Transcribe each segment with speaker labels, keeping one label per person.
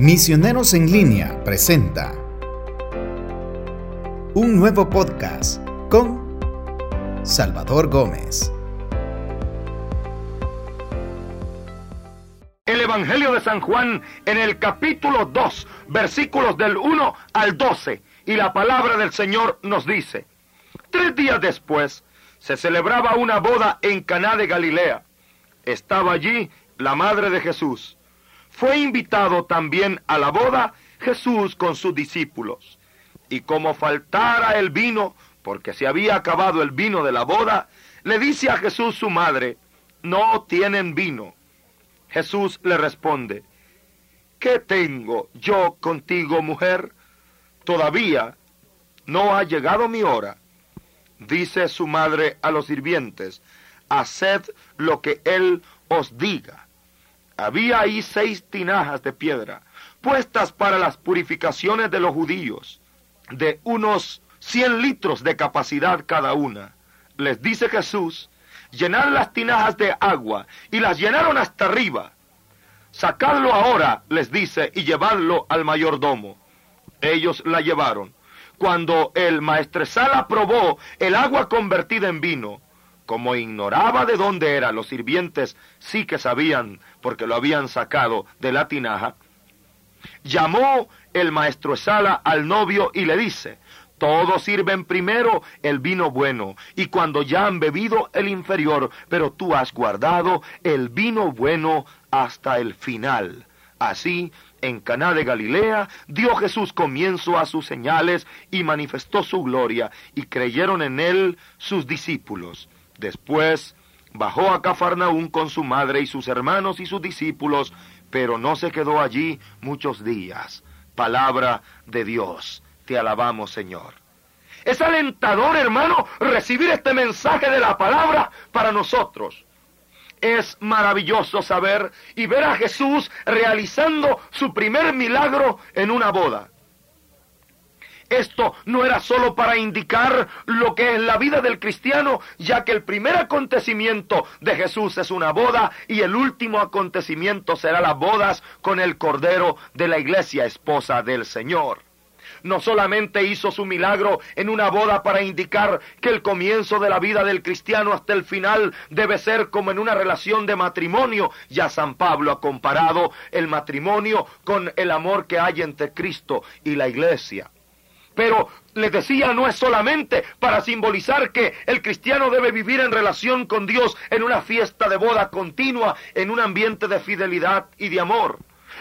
Speaker 1: Misioneros en línea presenta un nuevo podcast con Salvador Gómez.
Speaker 2: El Evangelio de San Juan en el capítulo 2, versículos del 1 al 12. Y la palabra del Señor nos dice, tres días después se celebraba una boda en Caná de Galilea. Estaba allí la madre de Jesús fue invitado también a la boda Jesús con sus discípulos. Y como faltara el vino, porque se había acabado el vino de la boda, le dice a Jesús su madre, no tienen vino. Jesús le responde, ¿qué tengo yo contigo, mujer? Todavía no ha llegado mi hora. Dice su madre a los sirvientes, haced lo que él os diga. Había ahí seis tinajas de piedra, puestas para las purificaciones de los judíos, de unos cien litros de capacidad cada una. Les dice Jesús, llenad las tinajas de agua, y las llenaron hasta arriba. Sacadlo ahora, les dice, y llevadlo al mayordomo. Ellos la llevaron. Cuando el maestresala probó el agua convertida en vino, como ignoraba de dónde era, los sirvientes sí que sabían, porque lo habían sacado de la tinaja, llamó el maestro Sala al novio y le dice, todos sirven primero el vino bueno, y cuando ya han bebido el inferior, pero tú has guardado el vino bueno hasta el final. Así, en Caná de Galilea, dio Jesús comienzo a sus señales y manifestó su gloria, y creyeron en él sus discípulos. Después bajó a Cafarnaún con su madre y sus hermanos y sus discípulos, pero no se quedó allí muchos días. Palabra de Dios. Te alabamos, Señor. Es alentador, hermano, recibir este mensaje de la palabra para nosotros. Es maravilloso saber y ver a Jesús realizando su primer milagro en una boda. Esto no era solo para indicar lo que es la vida del cristiano, ya que el primer acontecimiento de Jesús es una boda y el último acontecimiento será las bodas con el Cordero de la Iglesia, esposa del Señor. No solamente hizo su milagro en una boda para indicar que el comienzo de la vida del cristiano hasta el final debe ser como en una relación de matrimonio, ya San Pablo ha comparado el matrimonio con el amor que hay entre Cristo y la Iglesia. Pero les decía, no es solamente para simbolizar que el cristiano debe vivir en relación con Dios en una fiesta de boda continua, en un ambiente de fidelidad y de amor.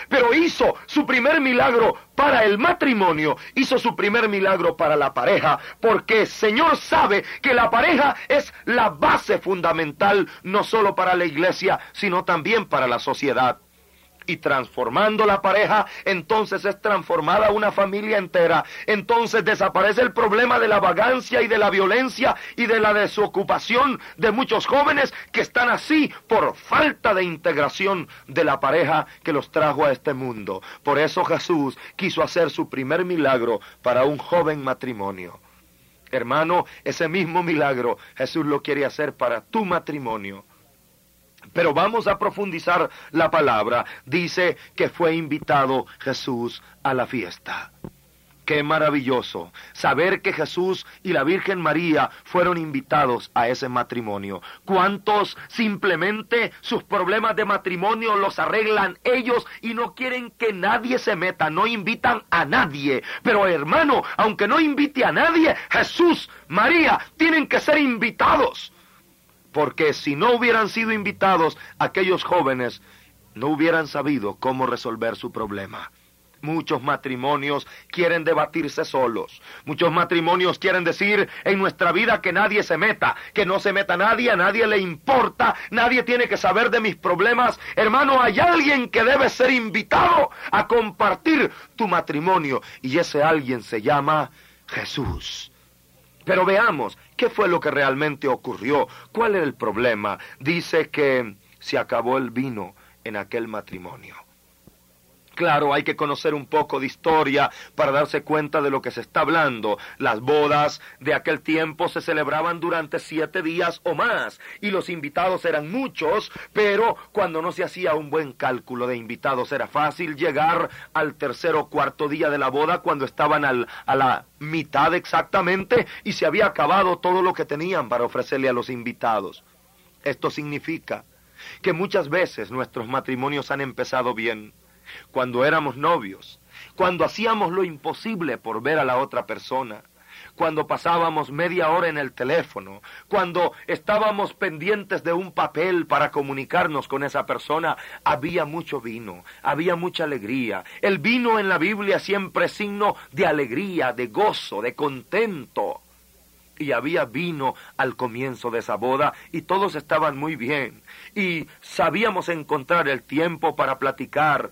Speaker 2: Pero hizo su primer milagro para el matrimonio, hizo su primer milagro para la pareja, porque el Señor sabe que la pareja es la base fundamental no solo para la iglesia, sino también para la sociedad y transformando la pareja, entonces es transformada una familia entera. Entonces desaparece el problema de la vagancia y de la violencia y de la desocupación de muchos jóvenes que están así por falta de integración de la pareja que los trajo a este mundo. Por eso Jesús quiso hacer su primer milagro para un joven matrimonio. Hermano, ese mismo milagro Jesús lo quiere hacer para tu matrimonio. Pero vamos a profundizar la palabra. Dice que fue invitado Jesús a la fiesta. Qué maravilloso saber que Jesús y la Virgen María fueron invitados a ese matrimonio. ¿Cuántos simplemente sus problemas de matrimonio los arreglan ellos y no quieren que nadie se meta, no invitan a nadie? Pero hermano, aunque no invite a nadie, Jesús, María, tienen que ser invitados porque si no hubieran sido invitados, aquellos jóvenes no hubieran sabido cómo resolver su problema. Muchos matrimonios quieren debatirse solos. Muchos matrimonios quieren decir en nuestra vida que nadie se meta, que no se meta nadie, a nadie le importa, nadie tiene que saber de mis problemas. Hermano, hay alguien que debe ser invitado a compartir tu matrimonio y ese alguien se llama Jesús. Pero veamos, ¿qué fue lo que realmente ocurrió? ¿Cuál era el problema? Dice que se acabó el vino en aquel matrimonio. Claro, hay que conocer un poco de historia para darse cuenta de lo que se está hablando. Las bodas de aquel tiempo se celebraban durante siete días o más y los invitados eran muchos, pero cuando no se hacía un buen cálculo de invitados era fácil llegar al tercer o cuarto día de la boda cuando estaban al, a la mitad exactamente y se había acabado todo lo que tenían para ofrecerle a los invitados. Esto significa que muchas veces nuestros matrimonios han empezado bien cuando éramos novios, cuando hacíamos lo imposible por ver a la otra persona, cuando pasábamos media hora en el teléfono, cuando estábamos pendientes de un papel para comunicarnos con esa persona, había mucho vino, había mucha alegría. El vino en la Biblia siempre es signo de alegría, de gozo, de contento. Y había vino al comienzo de esa boda y todos estaban muy bien. Y sabíamos encontrar el tiempo para platicar,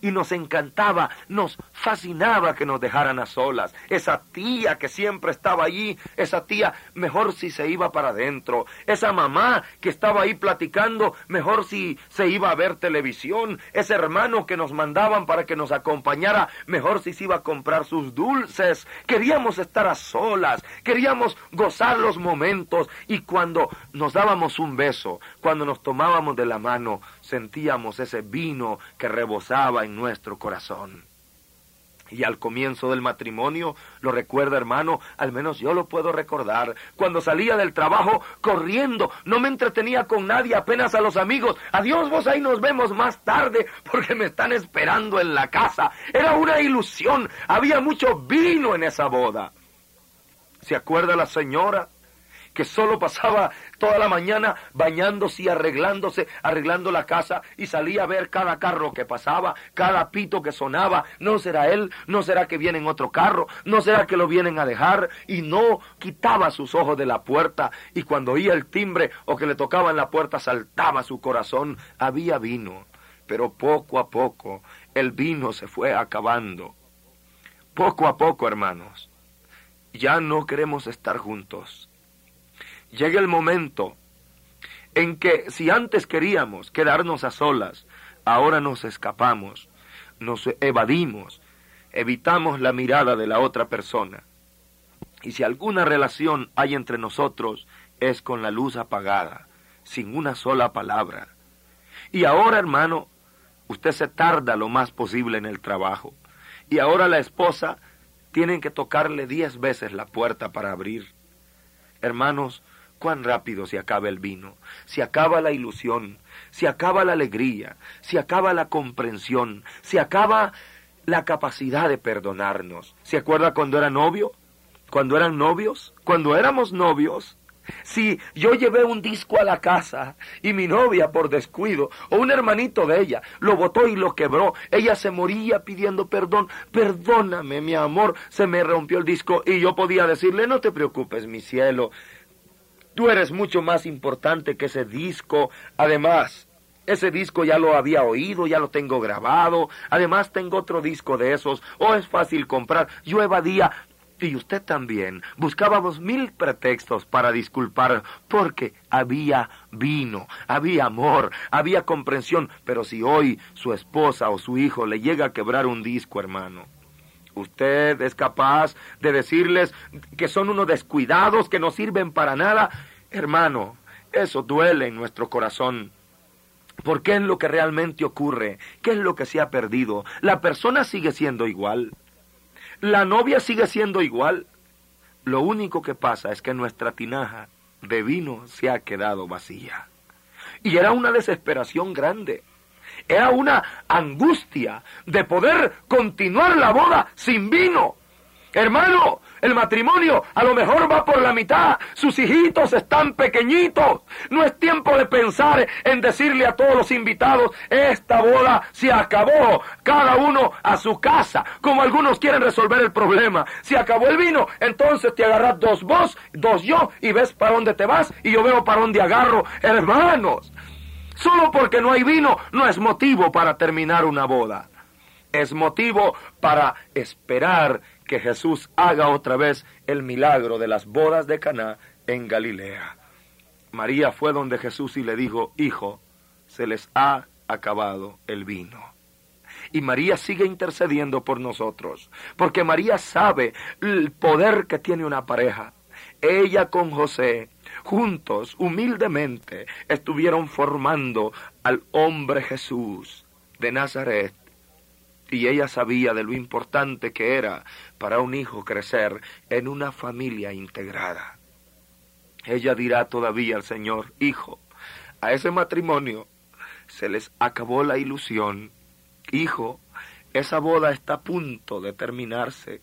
Speaker 2: y nos encantaba, nos fascinaba que nos dejaran a solas. Esa tía que siempre estaba allí, esa tía mejor si se iba para adentro. Esa mamá que estaba ahí platicando, mejor si se iba a ver televisión. Ese hermano que nos mandaban para que nos acompañara, mejor si se iba a comprar sus dulces. Queríamos estar a solas, queríamos gozar los momentos y cuando nos dábamos un beso, cuando nos tomábamos de la mano, sentíamos ese vino que rebosaba en nuestro corazón. Y al comienzo del matrimonio, lo recuerda hermano, al menos yo lo puedo recordar, cuando salía del trabajo corriendo, no me entretenía con nadie, apenas a los amigos, adiós vos ahí nos vemos más tarde porque me están esperando en la casa. Era una ilusión, había mucho vino en esa boda. ¿Se acuerda la señora? Que solo pasaba toda la mañana bañándose y arreglándose, arreglando la casa y salía a ver cada carro que pasaba, cada pito que sonaba. No será él, no será que viene en otro carro, no será que lo vienen a dejar y no quitaba sus ojos de la puerta y cuando oía el timbre o que le tocaban la puerta saltaba su corazón. Había vino, pero poco a poco el vino se fue acabando. Poco a poco, hermanos, ya no queremos estar juntos llega el momento en que si antes queríamos quedarnos a solas, ahora nos escapamos, nos evadimos, evitamos la mirada de la otra persona. Y si alguna relación hay entre nosotros, es con la luz apagada, sin una sola palabra. Y ahora, hermano, usted se tarda lo más posible en el trabajo. Y ahora la esposa tiene que tocarle diez veces la puerta para abrir. Hermanos, cuán rápido se acaba el vino, se acaba la ilusión, se acaba la alegría, se acaba la comprensión, se acaba la capacidad de perdonarnos. ¿Se acuerda cuando era novio? Cuando eran novios, cuando éramos novios, si yo llevé un disco a la casa y mi novia por descuido o un hermanito de ella lo botó y lo quebró, ella se moría pidiendo perdón, perdóname mi amor, se me rompió el disco y yo podía decirle no te preocupes mi cielo, Tú eres mucho más importante que ese disco. Además, ese disco ya lo había oído, ya lo tengo grabado. Además, tengo otro disco de esos. O es fácil comprar. Yo evadía. Y usted también. Buscábamos mil pretextos para disculpar porque había vino, había amor, había comprensión. Pero si hoy su esposa o su hijo le llega a quebrar un disco, hermano, Usted es capaz de decirles que son unos descuidados, que no sirven para nada. Hermano, eso duele en nuestro corazón. ¿Por qué es lo que realmente ocurre? ¿Qué es lo que se ha perdido? La persona sigue siendo igual. La novia sigue siendo igual. Lo único que pasa es que nuestra tinaja de vino se ha quedado vacía. Y era una desesperación grande. Era una angustia de poder continuar la boda sin vino. Hermano, el matrimonio a lo mejor va por la mitad. Sus hijitos están pequeñitos. No es tiempo de pensar en decirle a todos los invitados, esta boda se acabó. Cada uno a su casa. Como algunos quieren resolver el problema. Si acabó el vino, entonces te agarras dos vos, dos yo, y ves para dónde te vas, y yo veo para dónde agarro. Hermanos, Solo porque no hay vino no es motivo para terminar una boda. Es motivo para esperar que Jesús haga otra vez el milagro de las bodas de Caná en Galilea. María fue donde Jesús y le dijo, "Hijo, se les ha acabado el vino." Y María sigue intercediendo por nosotros, porque María sabe el poder que tiene una pareja. Ella con José, juntos, humildemente, estuvieron formando al hombre Jesús de Nazaret. Y ella sabía de lo importante que era para un hijo crecer en una familia integrada. Ella dirá todavía al Señor, hijo, a ese matrimonio se les acabó la ilusión. Hijo, esa boda está a punto de terminarse.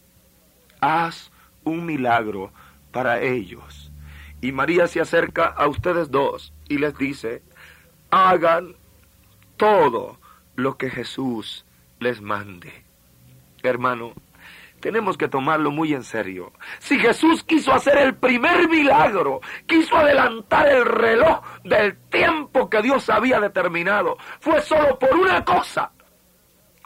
Speaker 2: Haz un milagro para ellos. Y María se acerca a ustedes dos y les dice, hagan todo lo que Jesús les mande. Hermano, tenemos que tomarlo muy en serio. Si Jesús quiso hacer el primer milagro, quiso adelantar el reloj del tiempo que Dios había determinado, fue solo por una cosa,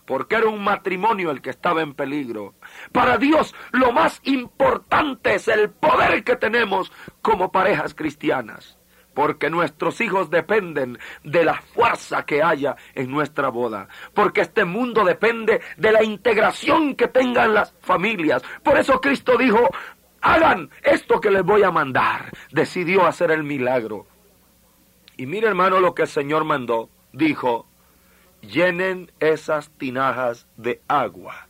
Speaker 2: porque era un matrimonio el que estaba en peligro. Para Dios lo más importante es el poder que tenemos como parejas cristianas porque nuestros hijos dependen de la fuerza que haya en nuestra boda, porque este mundo depende de la integración que tengan las familias. Por eso Cristo dijo, hagan esto que les voy a mandar. Decidió hacer el milagro. Y mire hermano lo que el Señor mandó. Dijo, llenen esas tinajas de agua.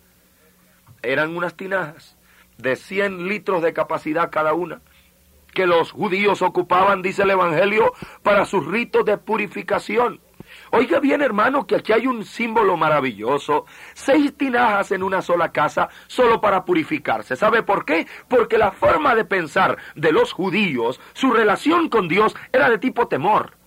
Speaker 2: Eran unas tinajas de 100 litros de capacidad cada una que los judíos ocupaban, dice el Evangelio, para sus ritos de purificación. Oiga bien, hermano, que aquí hay un símbolo maravilloso. Seis tinajas en una sola casa solo para purificarse. ¿Sabe por qué? Porque la forma de pensar de los judíos, su relación con Dios era de tipo temor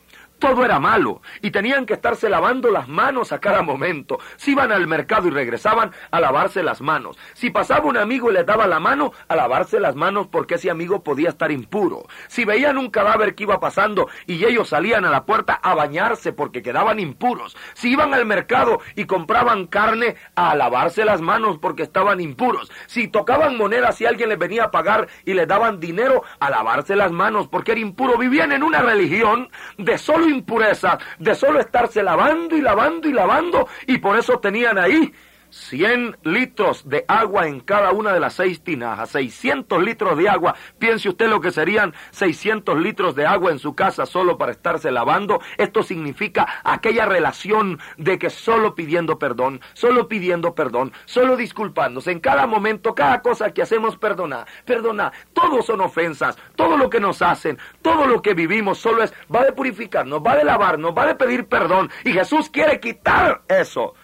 Speaker 2: todo era malo y tenían que estarse lavando las manos a cada momento. Si iban al mercado y regresaban a lavarse las manos. Si pasaba un amigo y les daba la mano, a lavarse las manos porque ese amigo podía estar impuro. Si veían un cadáver que iba pasando y ellos salían a la puerta a bañarse porque quedaban impuros. Si iban al mercado y compraban carne, a lavarse las manos porque estaban impuros. Si tocaban monedas y alguien les venía a pagar y les daban dinero, a lavarse las manos porque era impuro. Vivían en una religión de solo impureza de solo estarse lavando y lavando y lavando y por eso tenían ahí 100 litros de agua en cada una de las seis tinajas, 600 litros de agua. Piense usted lo que serían 600 litros de agua en su casa solo para estarse lavando. Esto significa aquella relación de que solo pidiendo perdón, solo pidiendo perdón, solo disculpándose. En cada momento, cada cosa que hacemos, perdona, perdona. Todos son ofensas, todo lo que nos hacen, todo lo que vivimos solo es, va de purificarnos, va de lavarnos, va de pedir perdón. Y Jesús quiere quitar eso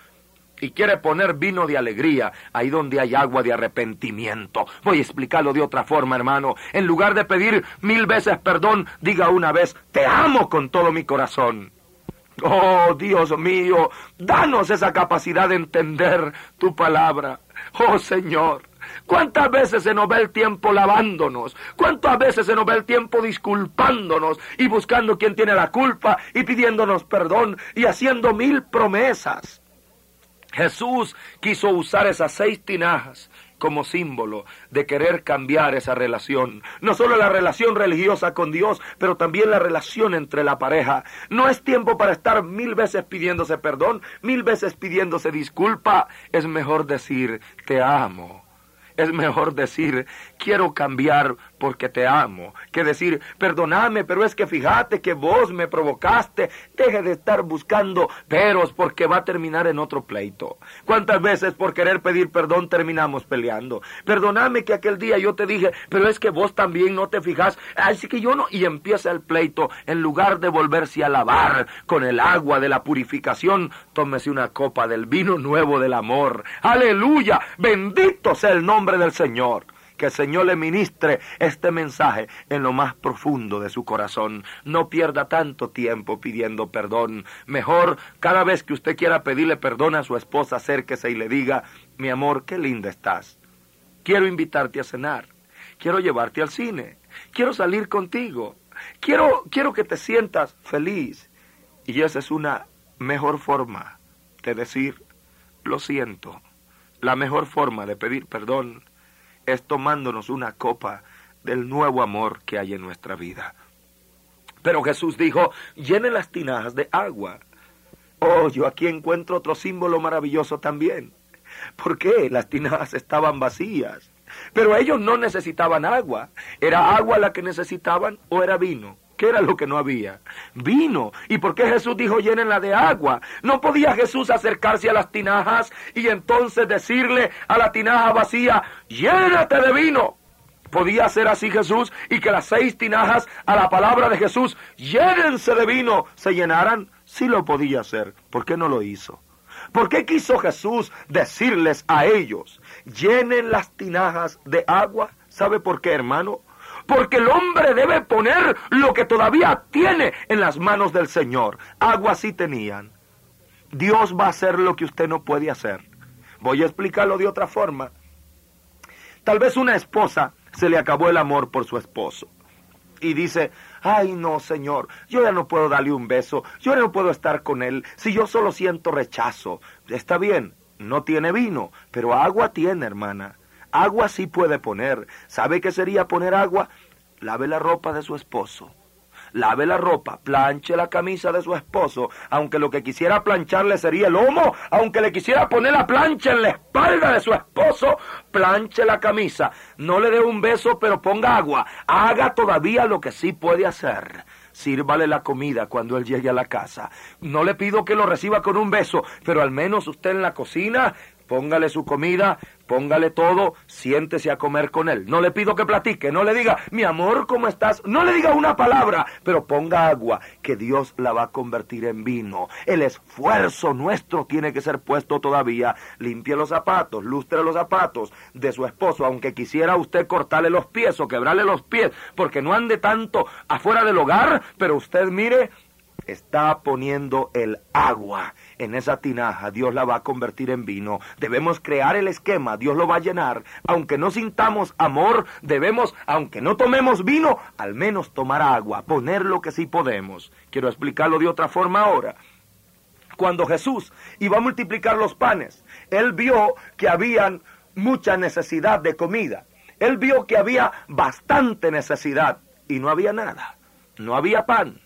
Speaker 2: y quiere poner vino de alegría ahí donde hay agua de arrepentimiento. Voy a explicarlo de otra forma, hermano. En lugar de pedir mil veces perdón, diga una vez, te amo con todo mi corazón. Oh, Dios mío, danos esa capacidad de entender tu palabra. Oh, Señor. ¿Cuántas veces se nos ve el tiempo lavándonos? ¿Cuántas veces se nos ve el tiempo disculpándonos y buscando quién tiene la culpa y pidiéndonos perdón y haciendo mil promesas? Jesús quiso usar esas seis tinajas como símbolo de querer cambiar esa relación. No solo la relación religiosa con Dios, pero también la relación entre la pareja. No es tiempo para estar mil veces pidiéndose perdón, mil veces pidiéndose disculpa. Es mejor decir, te amo. Es mejor decir, quiero cambiar porque te amo, que decir, perdóname, pero es que fíjate que vos me provocaste, deje de estar buscando peros porque va a terminar en otro pleito. ¿Cuántas veces por querer pedir perdón terminamos peleando? Perdóname que aquel día yo te dije, pero es que vos también no te fijas, así que yo no, y empieza el pleito, en lugar de volverse a lavar con el agua de la purificación, tómese una copa del vino nuevo del amor. Aleluya, bendito sea el nombre del Señor que el Señor le ministre este mensaje en lo más profundo de su corazón. No pierda tanto tiempo pidiendo perdón. Mejor, cada vez que usted quiera pedirle perdón a su esposa, acérquese y le diga, mi amor, qué linda estás. Quiero invitarte a cenar. Quiero llevarte al cine. Quiero salir contigo. Quiero, quiero que te sientas feliz. Y esa es una mejor forma de decir, lo siento. La mejor forma de pedir perdón es tomándonos una copa del nuevo amor que hay en nuestra vida. Pero Jesús dijo, llene las tinajas de agua. Oh, yo aquí encuentro otro símbolo maravilloso también. ¿Por qué? Las tinajas estaban vacías. Pero ellos no necesitaban agua. ¿Era agua la que necesitaban o era vino? ¿Qué era lo que no había? Vino. ¿Y por qué Jesús dijo llénenla de agua? No podía Jesús acercarse a las tinajas y entonces decirle a la tinaja vacía, llénate de vino. ¿Podía ser así Jesús y que las seis tinajas a la palabra de Jesús, llénense de vino, se llenaran? Sí lo podía hacer. ¿Por qué no lo hizo? ¿Por qué quiso Jesús decirles a ellos, llenen las tinajas de agua? ¿Sabe por qué, hermano? Porque el hombre debe poner lo que todavía tiene en las manos del Señor. Agua sí tenían. Dios va a hacer lo que usted no puede hacer. Voy a explicarlo de otra forma. Tal vez una esposa se le acabó el amor por su esposo y dice, ay no, Señor, yo ya no puedo darle un beso, yo ya no puedo estar con él, si yo solo siento rechazo. Está bien, no tiene vino, pero agua tiene, hermana. Agua sí puede poner. ¿Sabe qué sería poner agua? Lave la ropa de su esposo. Lave la ropa, planche la camisa de su esposo, aunque lo que quisiera plancharle sería el lomo, aunque le quisiera poner la plancha en la espalda de su esposo, planche la camisa. No le dé un beso, pero ponga agua. Haga todavía lo que sí puede hacer sírvale la comida cuando él llegue a la casa. No le pido que lo reciba con un beso, pero al menos usted en la cocina póngale su comida, póngale todo, siéntese a comer con él. No le pido que platique, no le diga, mi amor, ¿cómo estás? No le diga una palabra, pero ponga agua, que Dios la va a convertir en vino. El esfuerzo nuestro tiene que ser puesto todavía. Limpie los zapatos, lustre los zapatos de su esposo, aunque quisiera usted cortarle los pies o quebrarle los pies, porque no ande tanto afuera del hogar, pero usted mire, está poniendo el agua en esa tinaja, Dios la va a convertir en vino. Debemos crear el esquema, Dios lo va a llenar. Aunque no sintamos amor, debemos, aunque no tomemos vino, al menos tomar agua, poner lo que sí podemos. Quiero explicarlo de otra forma ahora. Cuando Jesús iba a multiplicar los panes, él vio que habían mucha necesidad de comida. Él vio que había bastante necesidad y no había nada. No había pan.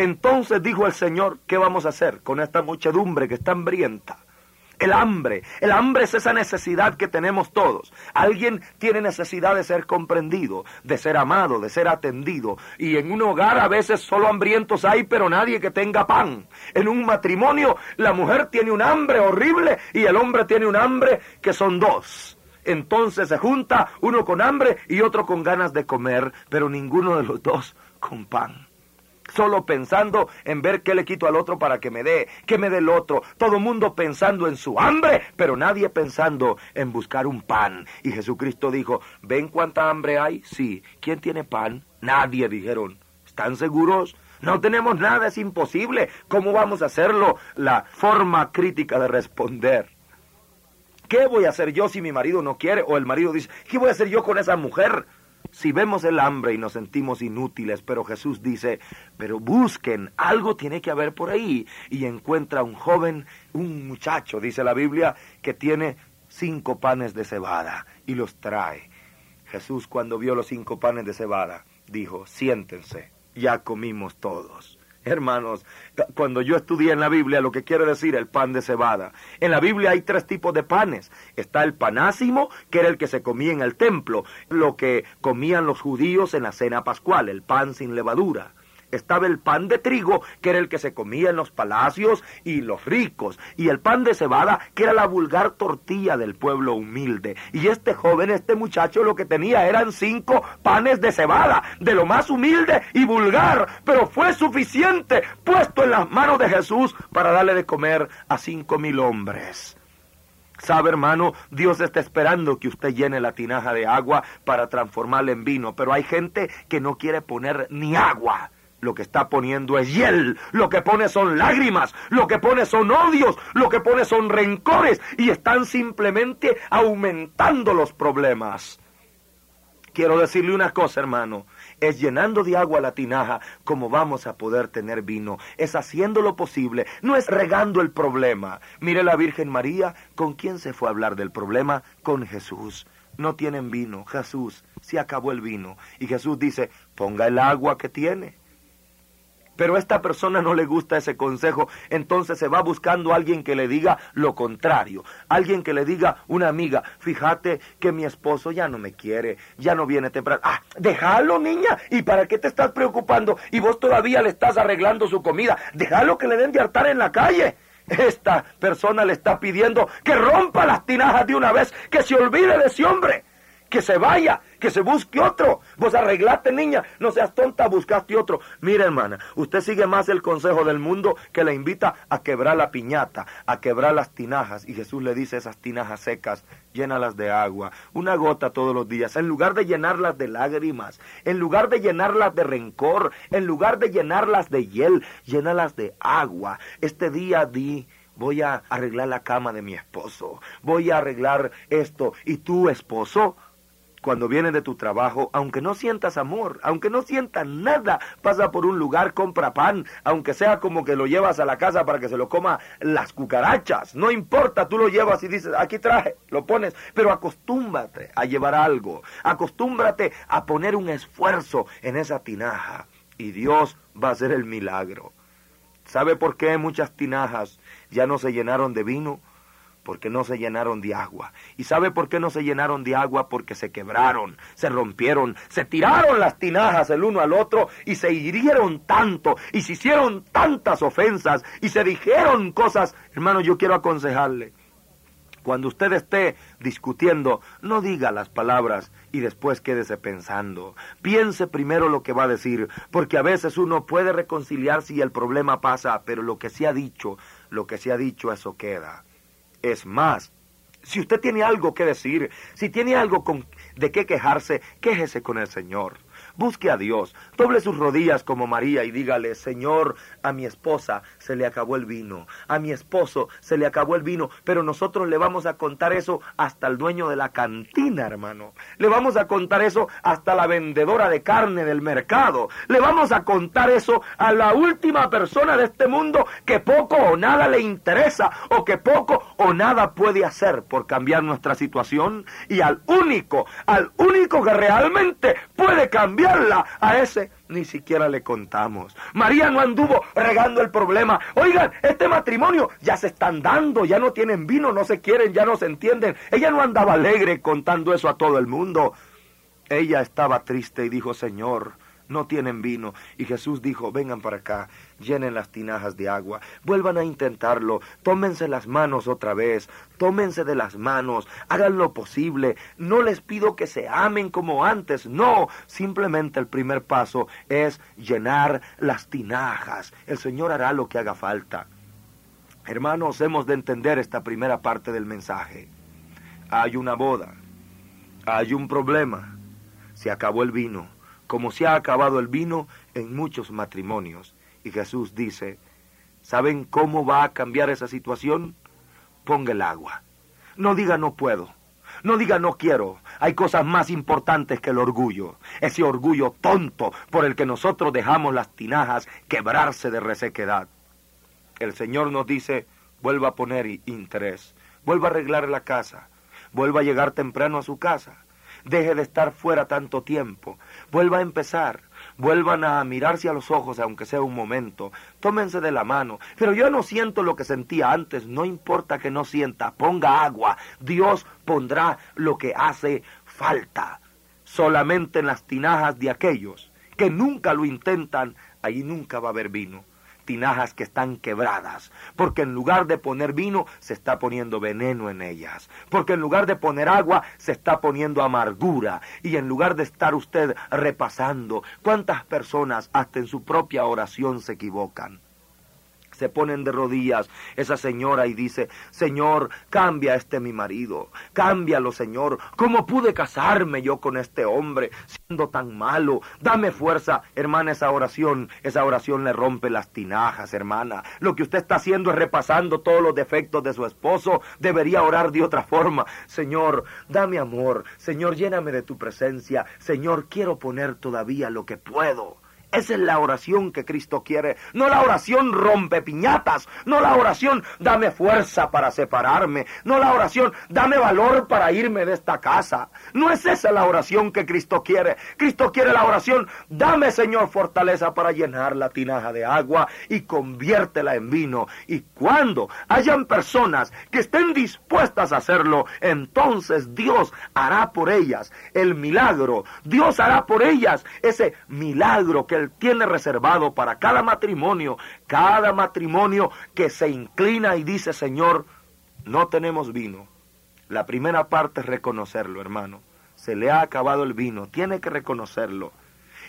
Speaker 2: Entonces dijo el Señor, ¿qué vamos a hacer con esta muchedumbre que está hambrienta? El hambre, el hambre es esa necesidad que tenemos todos. Alguien tiene necesidad de ser comprendido, de ser amado, de ser atendido. Y en un hogar a veces solo hambrientos hay, pero nadie que tenga pan. En un matrimonio la mujer tiene un hambre horrible y el hombre tiene un hambre que son dos. Entonces se junta uno con hambre y otro con ganas de comer, pero ninguno de los dos con pan solo pensando en ver qué le quito al otro para que me dé, que me dé el otro, todo mundo pensando en su hambre, pero nadie pensando en buscar un pan. Y Jesucristo dijo, ¿ven cuánta hambre hay? Sí. ¿Quién tiene pan? Nadie, dijeron. ¿Están seguros? No tenemos nada, es imposible. ¿Cómo vamos a hacerlo? La forma crítica de responder. ¿Qué voy a hacer yo si mi marido no quiere? O el marido dice, ¿qué voy a hacer yo con esa mujer? Si vemos el hambre y nos sentimos inútiles, pero Jesús dice, pero busquen, algo tiene que haber por ahí. Y encuentra un joven, un muchacho, dice la Biblia, que tiene cinco panes de cebada y los trae. Jesús cuando vio los cinco panes de cebada, dijo, siéntense, ya comimos todos. Hermanos, cuando yo estudié en la Biblia lo que quiere decir el pan de cebada. En la Biblia hay tres tipos de panes. Está el panásimo, que era el que se comía en el templo, lo que comían los judíos en la cena pascual, el pan sin levadura estaba el pan de trigo, que era el que se comía en los palacios y los ricos, y el pan de cebada, que era la vulgar tortilla del pueblo humilde. Y este joven, este muchacho, lo que tenía eran cinco panes de cebada, de lo más humilde y vulgar, pero fue suficiente puesto en las manos de Jesús para darle de comer a cinco mil hombres. Sabe, hermano, Dios está esperando que usted llene la tinaja de agua para transformarla en vino, pero hay gente que no quiere poner ni agua lo que está poniendo es hiel, lo que pone son lágrimas, lo que pone son odios, lo que pone son rencores y están simplemente aumentando los problemas. Quiero decirle una cosa, hermano, es llenando de agua la tinaja como vamos a poder tener vino, es haciendo lo posible, no es regando el problema. Mire la Virgen María, ¿con quién se fue a hablar del problema? Con Jesús. No tienen vino, Jesús, se acabó el vino. Y Jesús dice, ponga el agua que tiene Pero a esta persona no le gusta ese consejo, entonces se va buscando a alguien que le diga lo contrario, alguien que le diga una amiga, fíjate que mi esposo ya no me quiere, ya no viene temprano. Ah, déjalo niña, ¿y para qué te estás preocupando? Y vos todavía le estás arreglando su comida, déjalo que le den de hartar en la calle. Esta persona le está pidiendo que rompa las tinajas de una vez, que se olvide de ese hombre que se vaya, que se busque otro. Vos arreglaste, niña, no seas tonta, buscaste otro. Mire, hermana, usted sigue más el consejo del mundo que le invita a quebrar la piñata, a quebrar las tinajas. Y Jesús le dice esas tinajas secas, llénalas de agua, una gota todos los días, en lugar de llenarlas de lágrimas, en lugar de llenarlas de rencor, en lugar de llenarlas de hiel, llénalas de agua. Este día di voy a arreglar la cama de mi esposo, voy a arreglar esto, y tu esposo cuando vienes de tu trabajo, aunque no sientas amor, aunque no sientas nada, pasa por un lugar, compra pan, aunque sea como que lo llevas a la casa para que se lo coma las cucarachas. No importa, tú lo llevas y dices, aquí traje, lo pones, pero acostúmbrate a llevar algo, acostúmbrate a poner un esfuerzo en esa tinaja y Dios va a hacer el milagro. ¿Sabe por qué muchas tinajas ya no se llenaron de vino? Porque no se llenaron de agua. ¿Y sabe por qué no se llenaron de agua? Porque se quebraron, se rompieron, se tiraron las tinajas el uno al otro y se hirieron tanto y se hicieron tantas ofensas y se dijeron cosas. Hermano, yo quiero aconsejarle. Cuando usted esté discutiendo, no diga las palabras y después quédese pensando. Piense primero lo que va a decir, porque a veces uno puede reconciliarse y el problema pasa, pero lo que se ha dicho, lo que se ha dicho, eso queda. Es más, si usted tiene algo que decir, si tiene algo con, de qué quejarse, quéjese con el Señor. Busque a Dios, doble sus rodillas como María y dígale, Señor, a mi esposa se le acabó el vino, a mi esposo se le acabó el vino, pero nosotros le vamos a contar eso hasta el dueño de la cantina, hermano. Le vamos a contar eso hasta la vendedora de carne del mercado. Le vamos a contar eso a la última persona de este mundo que poco o nada le interesa o que poco o nada puede hacer por cambiar nuestra situación y al único, al único que realmente puede cambiar a ese ni siquiera le contamos. María no anduvo regando el problema. Oigan, este matrimonio ya se están dando, ya no tienen vino, no se quieren, ya no se entienden. Ella no andaba alegre contando eso a todo el mundo. Ella estaba triste y dijo, Señor, no tienen vino. Y Jesús dijo, vengan para acá, llenen las tinajas de agua, vuelvan a intentarlo, tómense las manos otra vez, tómense de las manos, hagan lo posible. No les pido que se amen como antes, no, simplemente el primer paso es llenar las tinajas. El Señor hará lo que haga falta. Hermanos, hemos de entender esta primera parte del mensaje. Hay una boda, hay un problema, se acabó el vino como se ha acabado el vino en muchos matrimonios. Y Jesús dice, ¿saben cómo va a cambiar esa situación? Ponga el agua. No diga no puedo. No diga no quiero. Hay cosas más importantes que el orgullo. Ese orgullo tonto por el que nosotros dejamos las tinajas quebrarse de resequedad. El Señor nos dice, vuelva a poner interés. Vuelva a arreglar la casa. Vuelva a llegar temprano a su casa. Deje de estar fuera tanto tiempo. Vuelva a empezar. Vuelvan a mirarse a los ojos, aunque sea un momento. Tómense de la mano. Pero yo no siento lo que sentía antes. No importa que no sienta. Ponga agua. Dios pondrá lo que hace falta. Solamente en las tinajas de aquellos que nunca lo intentan, ahí nunca va a haber vino tinajas que están quebradas, porque en lugar de poner vino se está poniendo veneno en ellas, porque en lugar de poner agua se está poniendo amargura, y en lugar de estar usted repasando cuántas personas hasta en su propia oración se equivocan se ponen de rodillas esa señora y dice, Señor, cambia este mi marido, cámbialo, Señor. ¿Cómo pude casarme yo con este hombre siendo tan malo? Dame fuerza, hermana, esa oración, esa oración le rompe las tinajas, hermana. Lo que usted está haciendo es repasando todos los defectos de su esposo. Debería orar de otra forma. Señor, dame amor. Señor, lléname de tu presencia. Señor, quiero poner todavía lo que puedo Esa es la oración que Cristo quiere. No la oración rompe piñatas. No la oración dame fuerza para separarme. No la oración dame valor para irme de esta casa. No es esa la oración que Cristo quiere. Cristo quiere la oración dame Señor fortaleza para llenar la tinaja de agua y conviértela en vino. Y cuando hayan personas que estén dispuestas a hacerlo, entonces Dios hará por ellas el milagro. Dios hará por ellas ese milagro que tiene reservado para cada matrimonio, cada matrimonio que se inclina y dice, Señor, no tenemos vino. La primera parte es reconocerlo, hermano. Se le ha acabado el vino, tiene que reconocerlo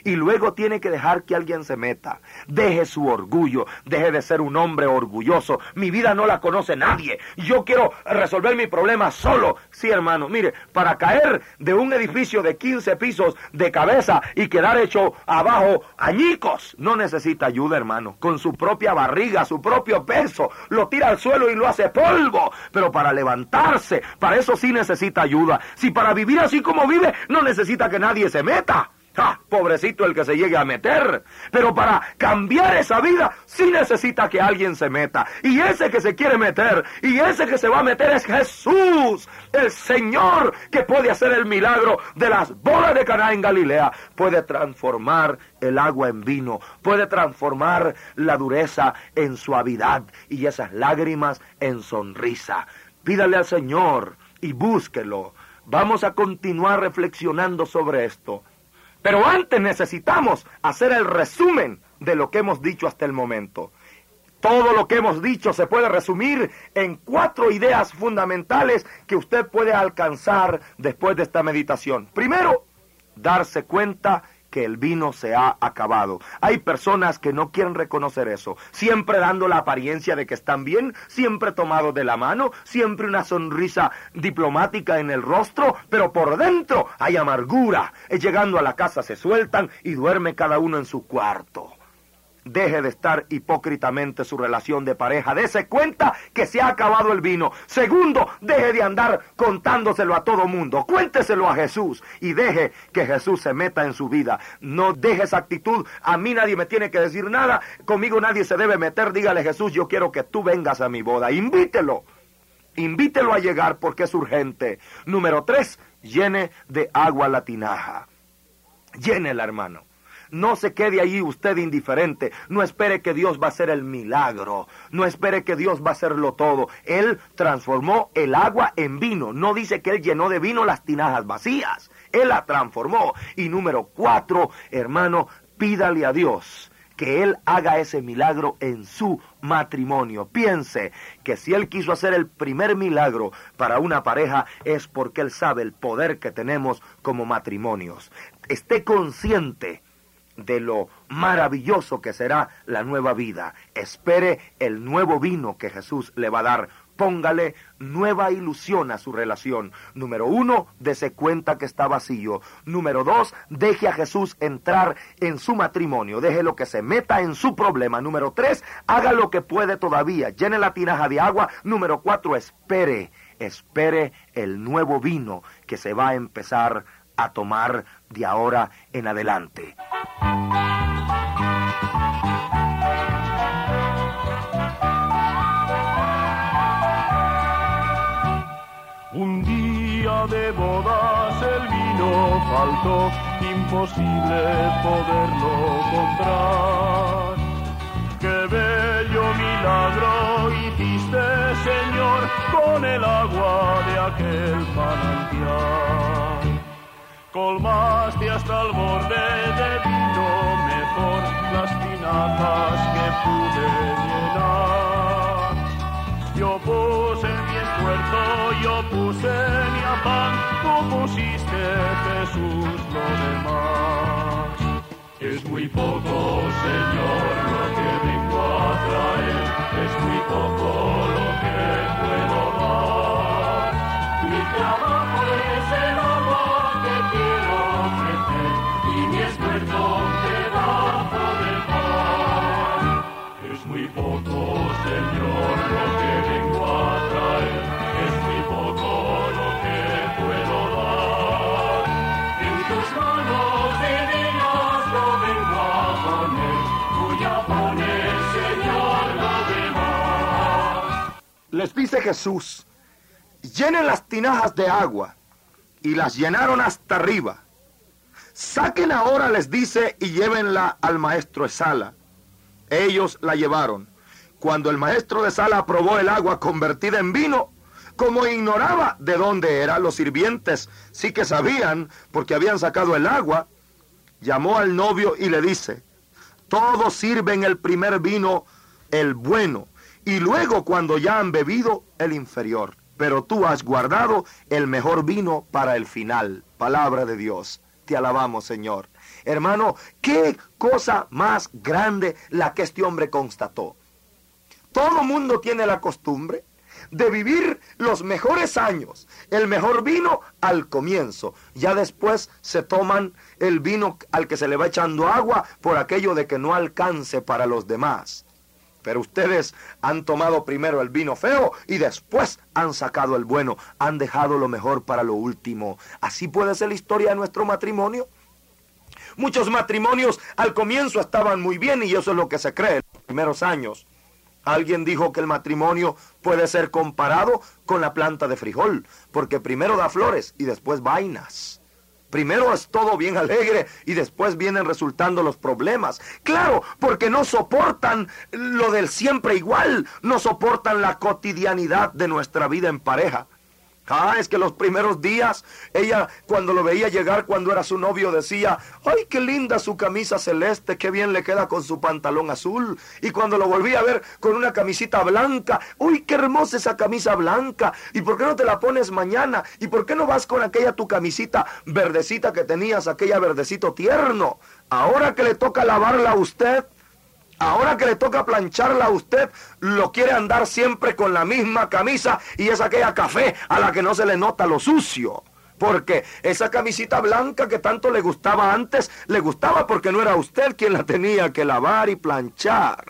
Speaker 2: y luego tiene que dejar que alguien se meta. Deje su orgullo, deje de ser un hombre orgulloso. Mi vida no la conoce nadie. Yo quiero resolver mi problema solo. Sí, hermano, mire, para caer de un edificio de 15 pisos de cabeza y quedar hecho abajo añicos, no necesita ayuda, hermano. Con su propia barriga, su propio peso, lo tira al suelo y lo hace polvo. Pero para levantarse, para eso sí necesita ayuda. Si para vivir así como vive, no necesita que nadie se meta. Pobrecito el que se llegue a meter. Pero para cambiar esa vida sí necesita que alguien se meta. Y ese que se quiere meter y ese que se va a meter es Jesús, el Señor que puede hacer el milagro de las bolas de Caná en Galilea. Puede transformar el agua en vino, puede transformar la dureza en suavidad y esas lágrimas en sonrisa. Pídale al Señor y búsquelo. Vamos a continuar reflexionando sobre esto. Pero antes necesitamos hacer el resumen de lo que hemos dicho hasta el momento. Todo lo que hemos dicho se puede resumir en cuatro ideas fundamentales que usted puede alcanzar después de esta meditación. Primero, darse cuenta que el vino se ha acabado. Hay personas que no quieren reconocer eso, siempre dando la apariencia de que están bien, siempre tomados de la mano, siempre una sonrisa diplomática en el rostro, pero por dentro hay amargura. Llegando a la casa se sueltan y duerme cada uno en su cuarto. Deje de estar hipócritamente su relación de pareja. Dese cuenta que se ha acabado el vino. Segundo, deje de andar contándoselo a todo mundo. Cuénteselo a Jesús y deje que Jesús se meta en su vida. No deje esa actitud. A mí nadie me tiene que decir nada. Conmigo nadie se debe meter. Dígale Jesús, yo quiero que tú vengas a mi boda. Invítelo. Invítelo a llegar porque es urgente. Número tres, llene de agua la tinaja. Llénela, hermano. No se quede ahí usted indiferente. No espere que Dios va a hacer el milagro. No espere que Dios va a hacerlo todo. Él transformó el agua en vino. No dice que Él llenó de vino las tinajas vacías. Él la transformó. Y número cuatro, hermano, pídale a Dios que Él haga ese milagro en su matrimonio. Piense que si Él quiso hacer el primer milagro para una pareja es porque Él sabe el poder que tenemos como matrimonios. Esté consciente de lo maravilloso que será la nueva vida. Espere el nuevo vino que Jesús le va a dar. Póngale nueva ilusión a su relación. Número uno, dese cuenta que está vacío. Número dos, deje a Jesús entrar en su matrimonio. Deje lo que se meta en su problema. Número tres, haga lo que puede todavía. Llene la tinaja de agua. Número cuatro, espere. Espere el nuevo vino que se va a empezar a tomar de ahora en adelante.
Speaker 3: Un día de bodas el vino faltó, imposible poderlo comprar. Qué bello milagro hiciste, Señor, con el agua de aquel manantial colmaste hasta el borde de vino mejor las tinajas que pude llenar. Yo puse mi esfuerzo, yo puse mi afán, tú pusiste Jesús lo demás. Es muy poco, Señor, lo que vengo a traer, es muy poco
Speaker 2: les dice Jesús, llenen las tinajas de agua y las llenaron hasta arriba. Saquen ahora, les dice, y llévenla al maestro de sala. Ellos la llevaron. Cuando el maestro de sala probó el agua convertida en vino, como ignoraba de dónde era, los sirvientes sí que sabían, porque habían sacado el agua, llamó al novio y le dice, todos sirven el primer vino, el bueno, y luego cuando ya han bebido, el inferior. Pero tú has guardado el mejor vino para el final. Palabra de Dios. Te alabamos, Señor. Hermano, qué cosa más grande la que este hombre constató. Todo mundo tiene la costumbre de vivir los mejores años, el mejor vino al comienzo. Ya después se toman el vino al que se le va echando agua por aquello de que no alcance para los demás. Pero ustedes han tomado primero el vino feo y después han sacado el bueno, han dejado lo mejor para lo último. Así puede ser la historia de nuestro matrimonio. Muchos matrimonios al comienzo estaban muy bien y eso es lo que se cree en los primeros años. Alguien dijo que el matrimonio puede ser comparado con la planta de frijol, porque primero da flores y después vainas. Primero es todo bien alegre y después vienen resultando los problemas. Claro, porque no soportan lo del siempre igual, no soportan la cotidianidad de nuestra vida en pareja. Ah, es que los primeros días, ella cuando lo veía llegar cuando era su novio decía, ay, qué linda su camisa celeste, qué bien le queda con su pantalón azul. Y cuando lo volvía a ver con una camisita blanca, uy, qué hermosa esa camisa blanca. ¿Y por qué no te la pones mañana? ¿Y por qué no vas con aquella tu camisita verdecita que tenías, aquella verdecito tierno? Ahora que le toca lavarla a usted, Ahora que le toca plancharla a usted, lo quiere andar siempre con la misma camisa y es aquella café a la que no se le nota lo sucio. Porque esa camisita blanca que tanto le gustaba antes, le gustaba porque no era usted quien la tenía que lavar y planchar.